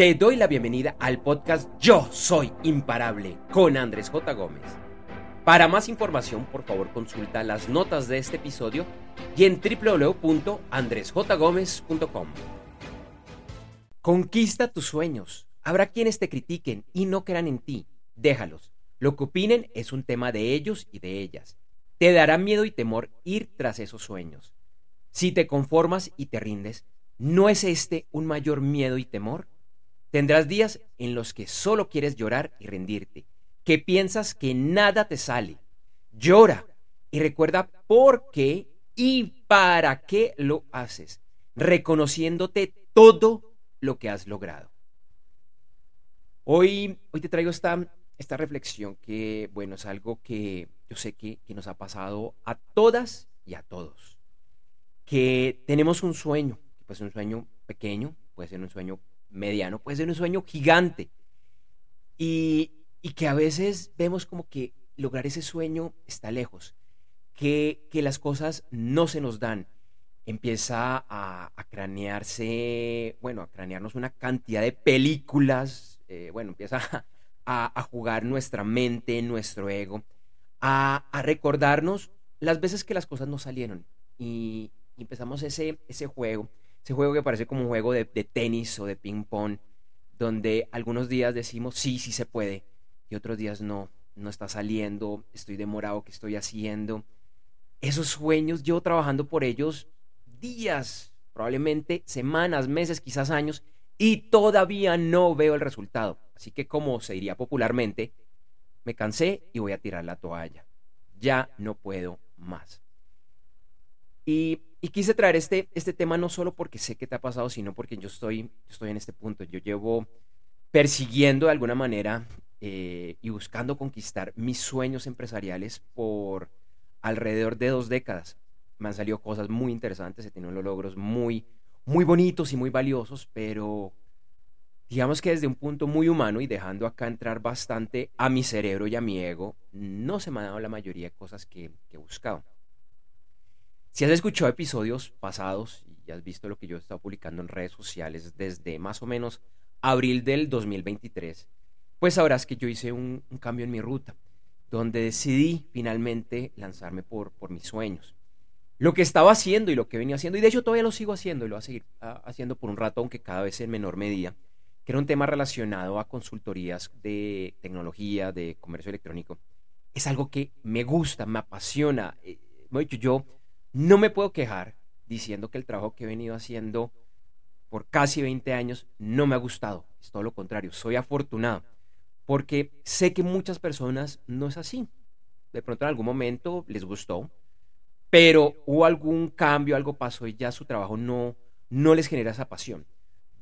Te doy la bienvenida al podcast Yo Soy Imparable con Andrés J. Gómez. Para más información, por favor, consulta las notas de este episodio y en www.andresjgomez.com. Conquista tus sueños. Habrá quienes te critiquen y no crean en ti. Déjalos. Lo que opinen es un tema de ellos y de ellas. Te dará miedo y temor ir tras esos sueños. Si te conformas y te rindes, ¿no es este un mayor miedo y temor? Tendrás días en los que solo quieres llorar y rendirte, que piensas que nada te sale. Llora y recuerda por qué y para qué lo haces, reconociéndote todo lo que has logrado. Hoy, hoy te traigo esta, esta reflexión que, bueno, es algo que yo sé que, nos ha pasado a todas y a todos. Que tenemos un sueño, ser un sueño pequeño, puede ser un sueño mediano, puede ser un sueño gigante. Y, que a veces vemos como que lograr ese sueño está lejos, que, las cosas no se nos dan. Empieza a, cranearse, bueno, a cranearnos una cantidad de películas, eh, bueno, empieza a, jugar nuestra mente, nuestro ego, a, recordarnos las veces que las cosas no salieron. Y, y empezamos ese, ese juego ese juego que parece como un juego de, tenis o de ping pong, donde algunos días decimos sí, sí se puede, y otros días no, no está saliendo, estoy demorado, ¿qué estoy haciendo? Esos sueños, yo trabajando por ellos días, probablemente semanas, meses, quizás años, y todavía no veo el resultado. Así que como se diría popularmente, me cansé y voy a tirar la toalla. Ya no puedo más. Y y quise traer este, este tema no solo porque sé que te ha pasado, sino porque yo estoy, estoy en este punto. Yo llevo persiguiendo de alguna manera eh, y buscando conquistar mis sueños empresariales por alrededor de dos décadas. Me han salido cosas muy interesantes, he tenido logros muy, muy bonitos y muy valiosos, pero digamos que desde un punto muy humano y dejando acá entrar bastante a mi cerebro y a mi ego, no se me han dado la mayoría de cosas que, que he buscado. Si has escuchado episodios pasados y has visto lo que yo he estado publicando en redes sociales desde más o menos abril del 2023, pues sabrás que yo hice un, cambio en mi ruta, donde decidí finalmente lanzarme por, por mis sueños. Lo que estaba haciendo y lo que venía haciendo, y de hecho todavía lo sigo haciendo y lo voy a seguir ah, haciendo por un rato, aunque cada vez en menor medida, que era un tema relacionado a consultorías de tecnología, de comercio electrónico, es algo que me gusta, me apasiona. Eh, yo no me puedo quejar diciendo que el trabajo que he venido haciendo por casi 20 años no me ha gustado. Es todo lo contrario, soy afortunado. Porque sé que muchas personas no es así. De pronto en algún momento les gustó, pero hubo algún cambio, algo pasó y ya su trabajo no, no les genera esa pasión.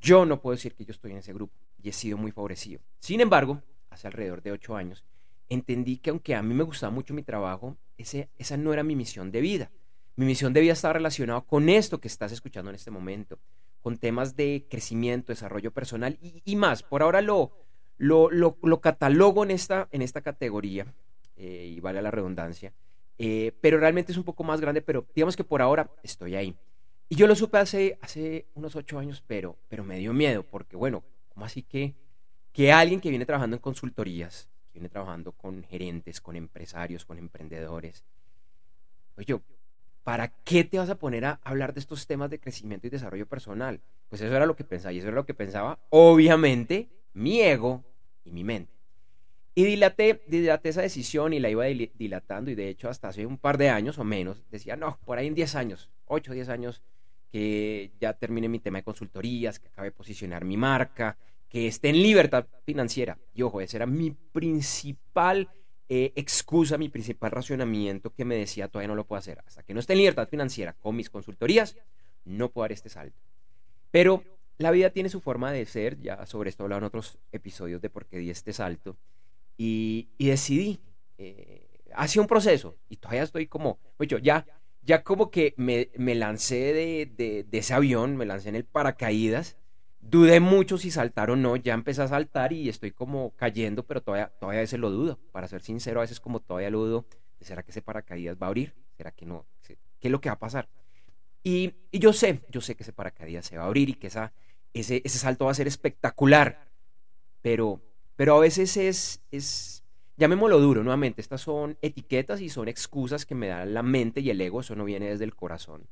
Yo no puedo decir que yo estoy en ese grupo y he sido muy favorecido. Sin embargo, hace alrededor de ocho años, entendí que aunque a mí me gustaba mucho mi trabajo, ese, esa no era mi misión de vida. Mi misión debía estar relacionada con esto que estás escuchando en este momento, con temas de crecimiento, desarrollo personal y, más. Por ahora lo, lo, lo, catalogo en esta, en esta categoría, eh, y vale la redundancia, eh, pero realmente es un poco más grande, pero digamos que por ahora estoy ahí. Y yo lo supe hace, hace unos ocho años, pero, pero me dio miedo, porque bueno, ¿cómo así que, que alguien que viene trabajando en consultorías, que viene trabajando con gerentes, con empresarios, con emprendedores, pues yo, ¿para qué te vas a poner a hablar de estos temas de crecimiento y desarrollo personal? Pues eso era lo que pensaba, y eso era lo que pensaba, obviamente, mi ego y mi mente. Y dilaté, dilaté esa decisión y la iba dilatando, y de hecho, hasta hace un par de años o menos, decía, no, por ahí en 10 años, 8 o 10 años, que ya termine mi tema de consultorías, que acabe de posicionar mi marca, que esté en libertad financiera. Y ojo, ese era mi principal eh, excusa, mi principal racionamiento que me decía todavía no lo puedo hacer. Hasta que no esté en libertad financiera con mis consultorías, no puedo dar este salto. Pero la vida tiene su forma de ser, ya sobre esto he en otros episodios de por qué di este salto, y, decidí, eh, un proceso, y todavía estoy como, oye, ya, ya como que me, lancé de, de ese avión, me lancé en el paracaídas, Dudé mucho si saltar o no, ya empecé a saltar y estoy como cayendo, pero todavía, todavía a veces lo dudo. Para ser sincero, a veces como todavía lo dudo, ¿será que ese paracaídas va a abrir? ¿Será que no? ¿Qué es lo que va a pasar? Y, yo sé, yo sé que ese paracaídas se va a abrir y que esa, ese, ese salto va a ser espectacular. Pero, pero a veces es, es, llamémoslo duro nuevamente, estas son etiquetas y son excusas que me da la mente y el ego, eso no viene desde el corazón.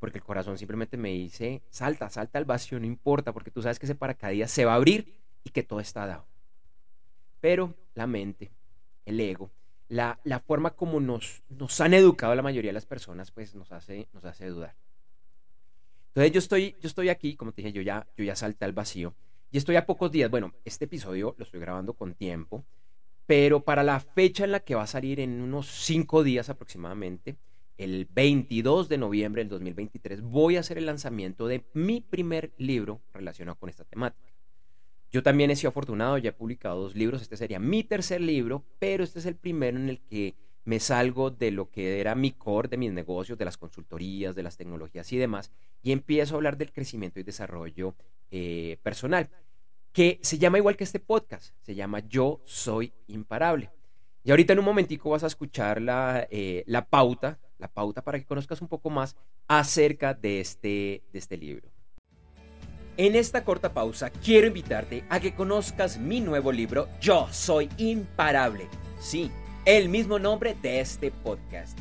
Porque el corazón simplemente me dice, salta, salta al vacío, no importa, porque tú sabes que ese paracaídas se va a abrir y que todo está dado. Pero la mente, el ego, la, la forma como nos, nos han educado la mayoría de las personas, pues nos hace, nos hace dudar. Entonces yo estoy, yo estoy aquí, como te dije, yo ya, yo ya salté al vacío y estoy a pocos días, bueno, este episodio lo estoy grabando con tiempo, pero para la fecha en la que va a salir en unos cinco días aproximadamente, el 22 de noviembre del 2023, voy a hacer el lanzamiento de mi primer libro relacionado con esta temática. Yo también he sido afortunado, ya he publicado dos libros, este sería mi tercer libro, pero este es el primero en el que me salgo de lo que era mi core de mis negocios, de las consultorías, de las tecnologías y demás, y empiezo a hablar del crecimiento y desarrollo eh, personal, que se llama igual que este podcast, se llama Yo Soy Imparable. Y ahorita en un momentico vas a escuchar la, eh, la pauta, la pauta para que conozcas un poco más acerca de este, de este libro. En esta corta pausa quiero invitarte a que conozcas mi nuevo libro Yo Soy Imparable. Sí, el mismo nombre de este podcast.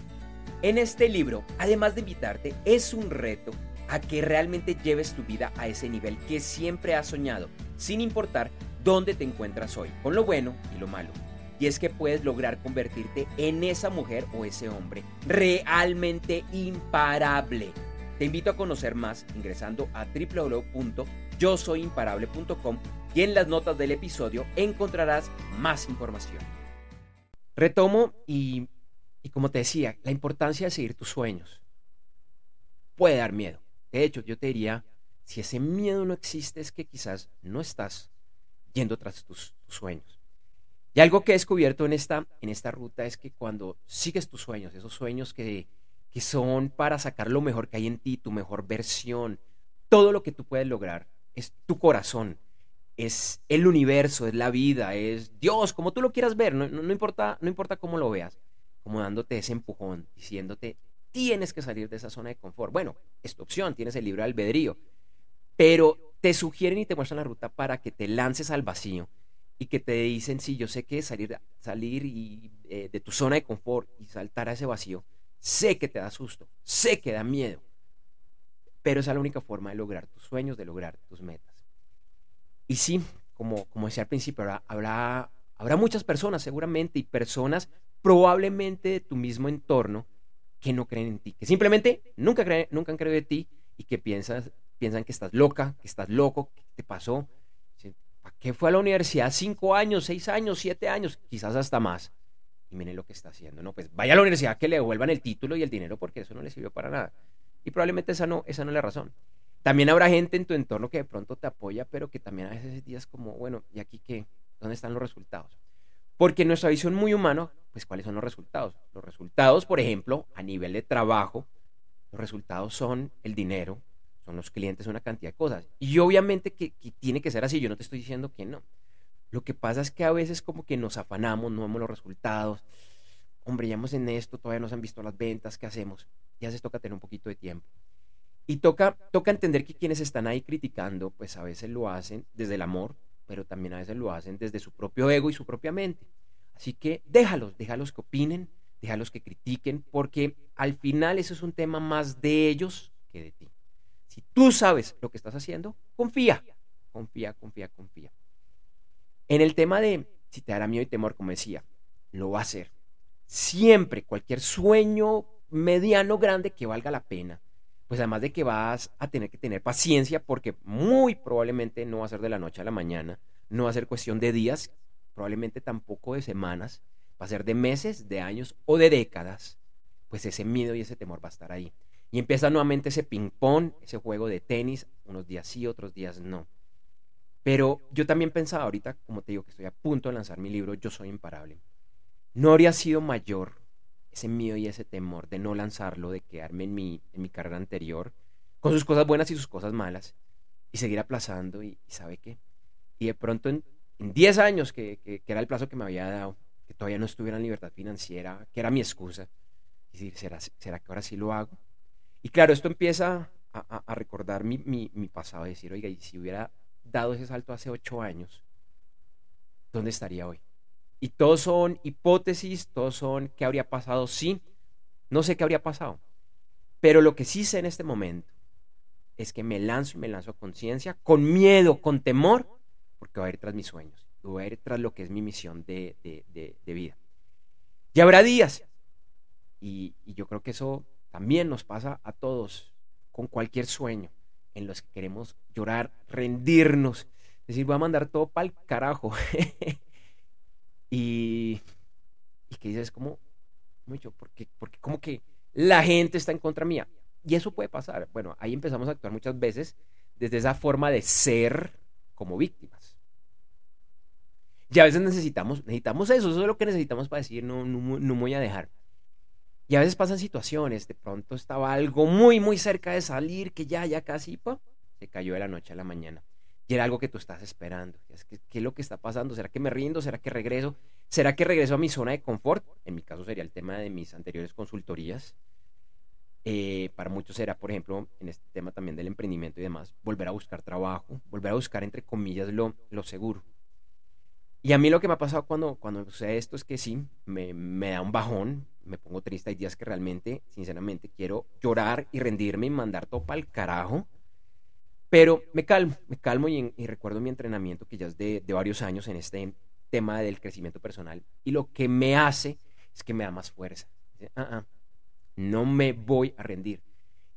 En este libro, además de invitarte, es un reto a que realmente lleves tu vida a ese nivel que siempre has soñado, sin importar dónde te encuentras hoy, con lo bueno y lo malo. Y es que puedes lograr convertirte en esa mujer o ese hombre realmente imparable te invito a conocer más ingresando a www.yosoyimparable.com y en las notas del episodio encontrarás más información. Retomo y, y como te decía, la importancia de seguir tus sueños. Puede dar miedo. De hecho, yo te diría, si ese miedo no existe es que quizás no estás yendo tras tus, tus sueños. Y algo que he descubierto en esta, en esta ruta es que cuando sigues tus sueños, esos sueños que que son para sacar lo mejor que hay en ti, tu mejor versión. Todo lo que tú puedes lograr es tu corazón, es el universo, es la vida, es Dios, como tú lo quieras ver, no, importa, no importa cómo lo veas, como dándote ese empujón, diciéndote, tienes que salir de esa zona de confort. Bueno, es tu opción, tienes el libro albedrío, pero te sugieren y te muestran la ruta para que te lances al vacío y que te dicen, sí, yo sé que salir, salir y, eh, de tu zona de confort y saltar a ese vacío Sé que te da susto, sé que da miedo, pero esa es la única forma de lograr tus sueños, de lograr tus metas. Y sí, como, como decía al principio, habrá, habrá, muchas personas seguramente y personas probablemente de tu mismo entorno que no creen en ti, que simplemente nunca, creen, nunca han creído en ti y que piensas, piensan que estás loca, que estás loco, que te pasó. ¿Para qué fue a la universidad? Cinco años, seis años, siete años, quizás hasta más y miren lo que está haciendo. No, pues vaya a la universidad que le devuelvan el título y el dinero porque eso no le sirvió para nada. Y probablemente esa no, esa no es la razón. También habrá gente en tu entorno que de pronto te apoya, pero que también a veces días como, bueno, ¿y aquí qué? ¿Dónde están los resultados? Porque en nuestra visión muy humana, pues ¿cuáles son los resultados? Los resultados, por ejemplo, a nivel de trabajo, los resultados son el dinero, son los clientes, una cantidad de cosas. Y obviamente que, que tiene que ser así, yo no te estoy diciendo que no. Lo que pasa es que a veces como que nos afanamos, no vemos los resultados. Hombre, ya hemos en esto, todavía no se han visto las ventas, ¿qué hacemos? Ya se toca tener un poquito de tiempo. Y toca, toca entender que quienes están ahí criticando, pues a veces lo hacen desde el amor, pero también a veces lo hacen desde su propio ego y su propia mente. Así que déjalos, déjalos que opinen, déjalos que critiquen, porque al final eso es un tema más de ellos que de ti. Si tú sabes lo que estás haciendo, confía, confía, confía, confía. En el tema de si te dará miedo y temor, como decía, lo va a hacer. Siempre, cualquier sueño mediano, grande que valga la pena, pues además de que vas a tener que tener paciencia porque muy probablemente no va a ser de la noche a la mañana, no va a ser cuestión de días, probablemente tampoco de semanas, va a ser de meses, de años o de décadas, pues ese miedo y ese temor va a estar ahí. Y empieza nuevamente ese ping-pong, ese juego de tenis, unos días sí, otros días no. Pero yo también pensaba ahorita, como te digo, que estoy a punto de lanzar mi libro, Yo Soy Imparable. No habría sido mayor ese miedo y ese temor de no lanzarlo, de quedarme en mi, en mi carrera anterior, con sus cosas buenas y sus cosas malas, y seguir aplazando, y, ¿sabe qué? Y de pronto en 10 años, que, que, era el plazo que me había dado, que todavía no estuviera en libertad financiera, que era mi excusa, y decir, ¿será, ¿será que ahora sí lo hago? Y claro, esto empieza a, recordar mi, pasado y decir, oiga, y si hubiera dado ese salto hace ocho años, ¿dónde estaría hoy? Y todos son hipótesis, todos son qué habría pasado, sí, no sé qué habría pasado. Pero lo que sí sé en este momento es que me lanzo y me lanzo a conciencia, con miedo, con temor, porque voy a ir tras mis sueños, voy a ir tras lo que es mi misión de, de, vida. Y habrá días, y, y yo creo que eso también nos pasa a todos, con cualquier sueño, en los que queremos llorar, rendirnos, decir, voy a mandar todo para el carajo. y, y que dices, como, mucho, porque, porque como que la gente está en contra mía. Y eso puede pasar. Bueno, ahí empezamos a actuar muchas veces desde esa forma de ser como víctimas. Y a veces necesitamos, necesitamos eso, eso es lo que necesitamos para decir, no, no, no voy a dejar. Y a veces pasan situaciones, de pronto estaba algo muy, muy cerca de salir, que ya, ya casi, se cayó de la noche a la mañana. Y era algo que tú estás esperando. ¿Qué, es lo que está pasando? ¿Será que me rindo? ¿Será que regreso? ¿Será que regreso a mi zona de confort? En mi caso sería el tema de mis anteriores consultorías. Eh, para muchos será, por ejemplo, en este tema también del emprendimiento y demás, volver a buscar trabajo, volver a buscar, entre comillas, lo, lo seguro. Y a mí lo que me ha pasado cuando, cuando sucede esto es que sí, me, me da un bajón, me pongo triste. Hay días que realmente, sinceramente, quiero llorar y rendirme y mandar todo para el carajo. Pero me calmo, me calmo y, recuerdo mi entrenamiento que ya es de, de, varios años en este tema del crecimiento personal. Y lo que me hace es que me da más fuerza. Ah, ah, no me voy a rendir.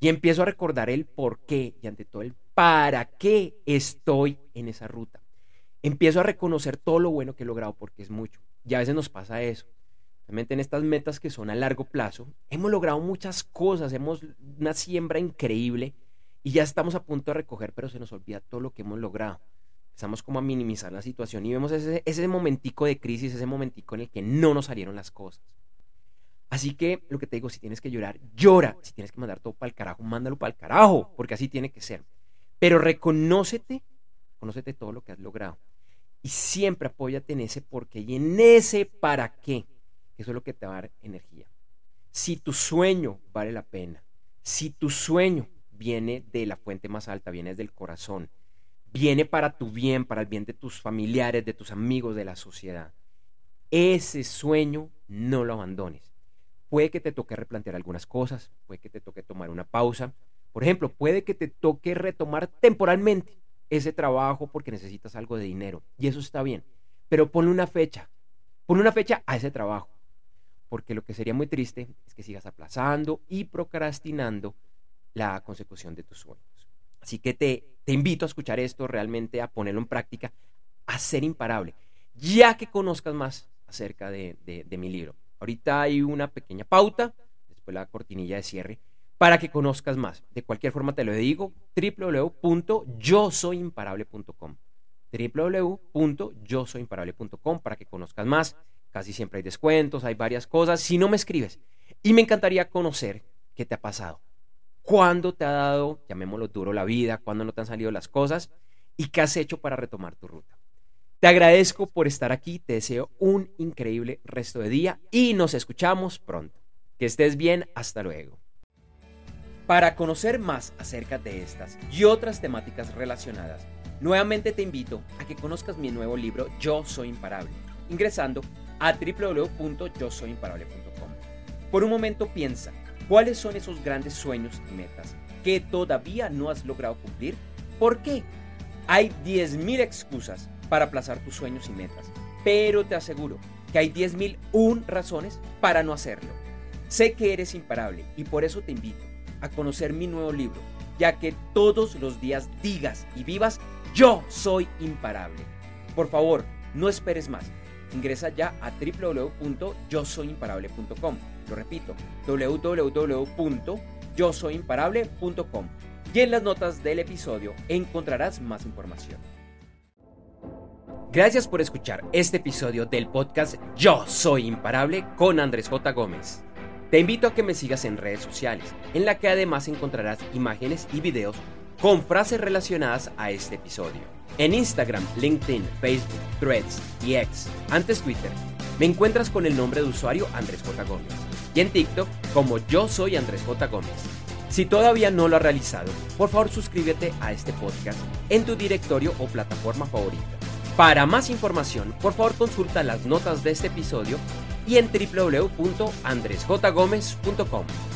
Y empiezo a recordar el por qué y ante todo el para qué estoy en esa ruta. Empiezo a reconocer todo lo bueno que he logrado porque es mucho. Y a veces nos pasa eso en estas metas que son a largo plazo, hemos logrado muchas cosas, hemos una siembra increíble y ya estamos a punto de recoger, pero se nos olvida todo lo que hemos logrado. Empezamos como a minimizar la situación y vemos ese, ese momentico de crisis, ese momentico en el que no nos salieron las cosas. Así que lo que te digo, si tienes que llorar, llora. Si tienes que mandar todo para el carajo, mándalo para el carajo, porque así tiene que ser. Pero reconócete, conócete todo lo que has logrado. Y siempre apóyate en ese por qué y en ese para qué. Eso es lo que te va a dar energía. Si tu sueño vale la pena, si tu sueño viene de la fuente más alta, viene del corazón, viene para tu bien, para el bien de tus familiares, de tus amigos, de la sociedad, ese sueño no lo abandones. Puede que te toque replantear algunas cosas, puede que te toque tomar una pausa. Por ejemplo, puede que te toque retomar temporalmente ese trabajo porque necesitas algo de dinero. Y eso está bien. Pero ponle una fecha. Ponle una fecha a ese trabajo porque lo que sería muy triste es que sigas aplazando y procrastinando la consecución de tus sueños. Así que te, te invito a escuchar esto, realmente a ponerlo en práctica, a ser imparable, ya que conozcas más acerca de, de, mi libro. Ahorita hay una pequeña pauta, después la cortinilla de cierre, para que conozcas más. De cualquier forma te lo digo, www.yosoyimparable.com www.yosoyimparable.com para que conozcas más Casi siempre hay descuentos, hay varias cosas. Si no me escribes, y me encantaría conocer qué te ha pasado. ¿Cuándo te ha dado, llamémoslo duro, la vida? ¿Cuándo no te han salido las cosas? ¿Y qué has hecho para retomar tu ruta? Te agradezco por estar aquí, te deseo un increíble resto de día y nos escuchamos pronto. Que estés bien, hasta luego. Para conocer más acerca de estas y otras temáticas relacionadas, nuevamente te invito a que conozcas mi nuevo libro Yo Soy Imparable, ingresando a www.yosoyimparable.com. Por un momento piensa, ¿cuáles son esos grandes sueños y metas que todavía no has logrado cumplir? ¿Por qué? Hay 10.000 excusas para aplazar tus sueños y metas, pero te aseguro que hay 10.001 razones para no hacerlo. Sé que eres imparable y por eso te invito a conocer mi nuevo libro, ya que todos los días digas y vivas, yo soy imparable. Por favor, no esperes más ingresa ya a www.yosoyimparable.com. Lo repito, www.yosoyimparable.com. Y en las notas del episodio encontrarás más información. Gracias por escuchar este episodio del podcast Yo Soy Imparable con Andrés J. Gómez. Te invito a que me sigas en redes sociales, en la que además encontrarás imágenes y videos con frases relacionadas a este episodio. En Instagram, LinkedIn, Facebook, Threads y X, antes Twitter, me encuentras con el nombre de usuario Andrés J. Gómez. Y en TikTok como yo soy Andrés J. Gómez. Si todavía no lo has realizado, por favor suscríbete a este podcast en tu directorio o plataforma favorita. Para más información, por favor consulta las notas de este episodio y en www.andresjgomez.com.